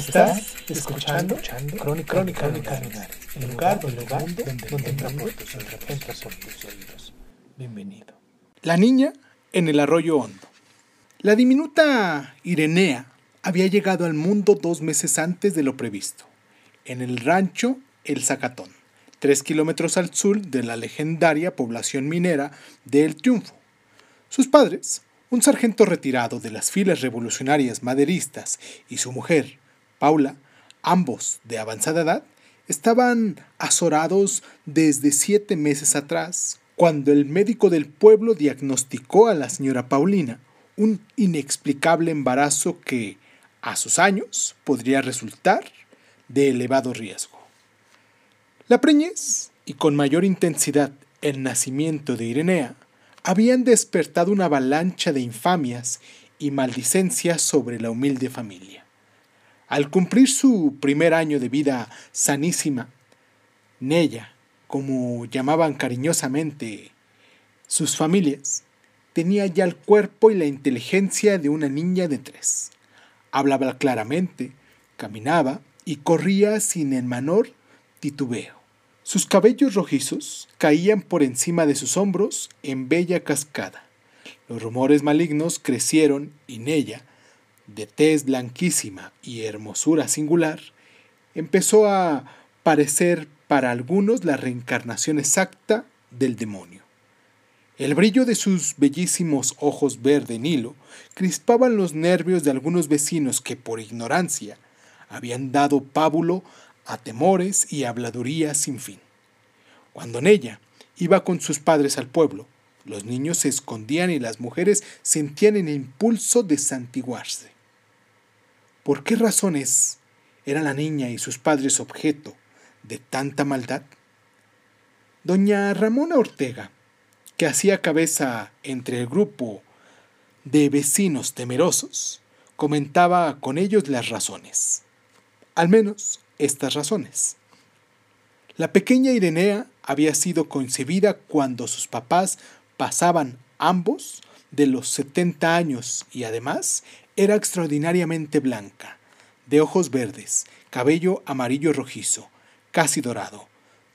Estás escuchando, Crónica, Crónica, Crónica el lugar, el lugar donde, donde entra por tus oídos, entra por tus oídos. Bienvenido. La niña en el arroyo hondo. La diminuta Irenea había llegado al mundo dos meses antes de lo previsto, en el rancho El Zacatón, tres kilómetros al sur de la legendaria población minera de El Triunfo. Sus padres, un sargento retirado de las filas revolucionarias maderistas y su mujer, Paula, ambos de avanzada edad, estaban azorados desde siete meses atrás, cuando el médico del pueblo diagnosticó a la señora Paulina un inexplicable embarazo que, a sus años, podría resultar de elevado riesgo. La preñez y con mayor intensidad el nacimiento de Irenea habían despertado una avalancha de infamias y maldicencias sobre la humilde familia. Al cumplir su primer año de vida sanísima, Nella, como llamaban cariñosamente sus familias, tenía ya el cuerpo y la inteligencia de una niña de tres. Hablaba claramente, caminaba y corría sin el menor titubeo. Sus cabellos rojizos caían por encima de sus hombros en bella cascada. Los rumores malignos crecieron y Nella, de tez blanquísima y hermosura singular, empezó a parecer para algunos la reencarnación exacta del demonio. El brillo de sus bellísimos ojos verde Nilo crispaban los nervios de algunos vecinos que por ignorancia habían dado pábulo a temores y habladurías sin fin. Cuando en ella iba con sus padres al pueblo, los niños se escondían y las mujeres sentían el impulso de santiguarse. ¿Por qué razones era la niña y sus padres objeto de tanta maldad? Doña Ramona Ortega, que hacía cabeza entre el grupo de vecinos temerosos, comentaba con ellos las razones. Al menos estas razones. La pequeña Irenea había sido concebida cuando sus papás pasaban ambos de los 70 años y además era extraordinariamente blanca, de ojos verdes, cabello amarillo rojizo, casi dorado.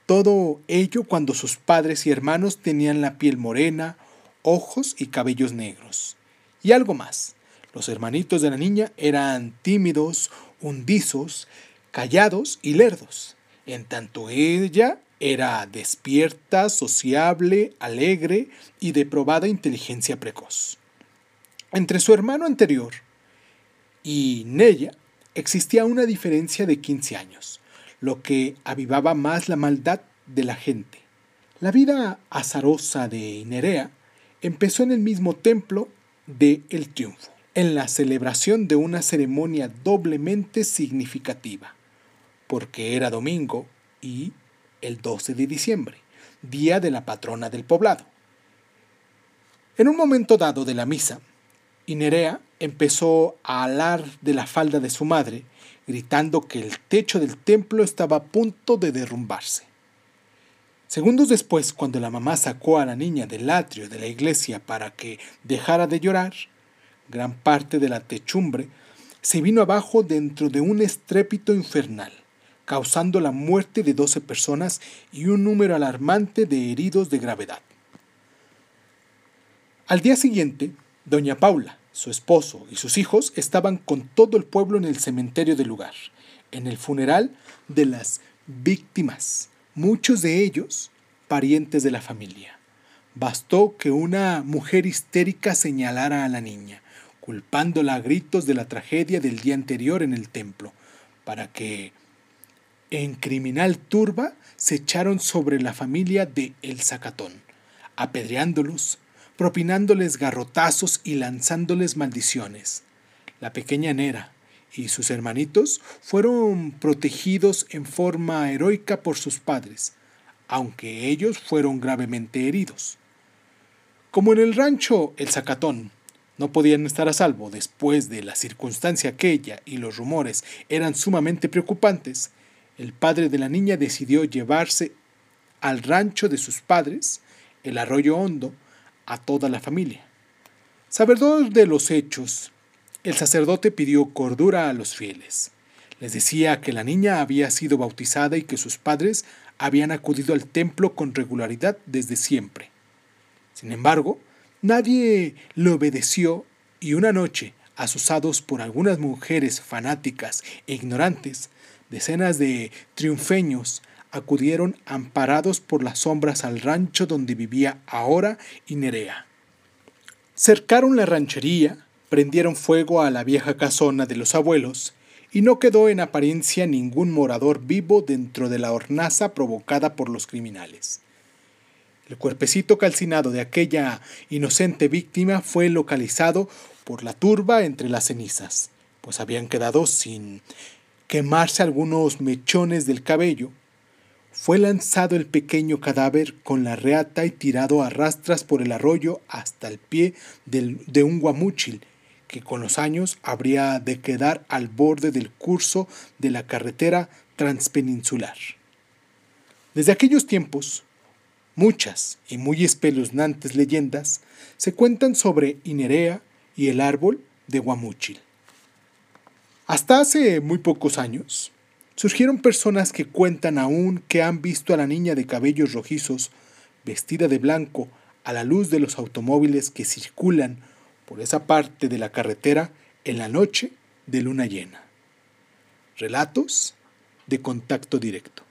Todo ello cuando sus padres y hermanos tenían la piel morena, ojos y cabellos negros. Y algo más. Los hermanitos de la niña eran tímidos, hundizos, callados y lerdos, en tanto ella era despierta, sociable, alegre y de probada inteligencia precoz. Entre su hermano anterior y Nella existía una diferencia de 15 años, lo que avivaba más la maldad de la gente. La vida azarosa de Nerea empezó en el mismo templo de El Triunfo, en la celebración de una ceremonia doblemente significativa, porque era domingo y el 12 de diciembre, día de la patrona del poblado. En un momento dado de la misa, Inerea empezó a alar de la falda de su madre, gritando que el techo del templo estaba a punto de derrumbarse. Segundos después, cuando la mamá sacó a la niña del atrio de la iglesia para que dejara de llorar, gran parte de la techumbre se vino abajo dentro de un estrépito infernal causando la muerte de 12 personas y un número alarmante de heridos de gravedad. Al día siguiente, doña Paula, su esposo y sus hijos estaban con todo el pueblo en el cementerio del lugar, en el funeral de las víctimas, muchos de ellos parientes de la familia. Bastó que una mujer histérica señalara a la niña, culpándola a gritos de la tragedia del día anterior en el templo, para que en criminal turba se echaron sobre la familia de El Zacatón, apedreándolos, propinándoles garrotazos y lanzándoles maldiciones. La pequeña Nera y sus hermanitos fueron protegidos en forma heroica por sus padres, aunque ellos fueron gravemente heridos. Como en el rancho El Zacatón no podían estar a salvo después de la circunstancia aquella y los rumores eran sumamente preocupantes, el padre de la niña decidió llevarse al rancho de sus padres, el arroyo hondo, a toda la familia. Sabedor de los hechos, el sacerdote pidió cordura a los fieles. Les decía que la niña había sido bautizada y que sus padres habían acudido al templo con regularidad desde siempre. Sin embargo, nadie le obedeció y una noche, asusados por algunas mujeres fanáticas e ignorantes, decenas de triunfeños acudieron amparados por las sombras al rancho donde vivía ahora Inerea. Cercaron la ranchería, prendieron fuego a la vieja casona de los abuelos, y no quedó en apariencia ningún morador vivo dentro de la hornaza provocada por los criminales. El cuerpecito calcinado de aquella inocente víctima fue localizado por la turba entre las cenizas, pues habían quedado sin quemarse algunos mechones del cabello. Fue lanzado el pequeño cadáver con la reata y tirado a rastras por el arroyo hasta el pie de un guamúchil que con los años habría de quedar al borde del curso de la carretera transpeninsular. Desde aquellos tiempos, muchas y muy espeluznantes leyendas se cuentan sobre Inerea y el árbol de Guamúchil. Hasta hace muy pocos años, surgieron personas que cuentan aún que han visto a la niña de cabellos rojizos, vestida de blanco, a la luz de los automóviles que circulan por esa parte de la carretera en la noche de luna llena. Relatos de contacto directo.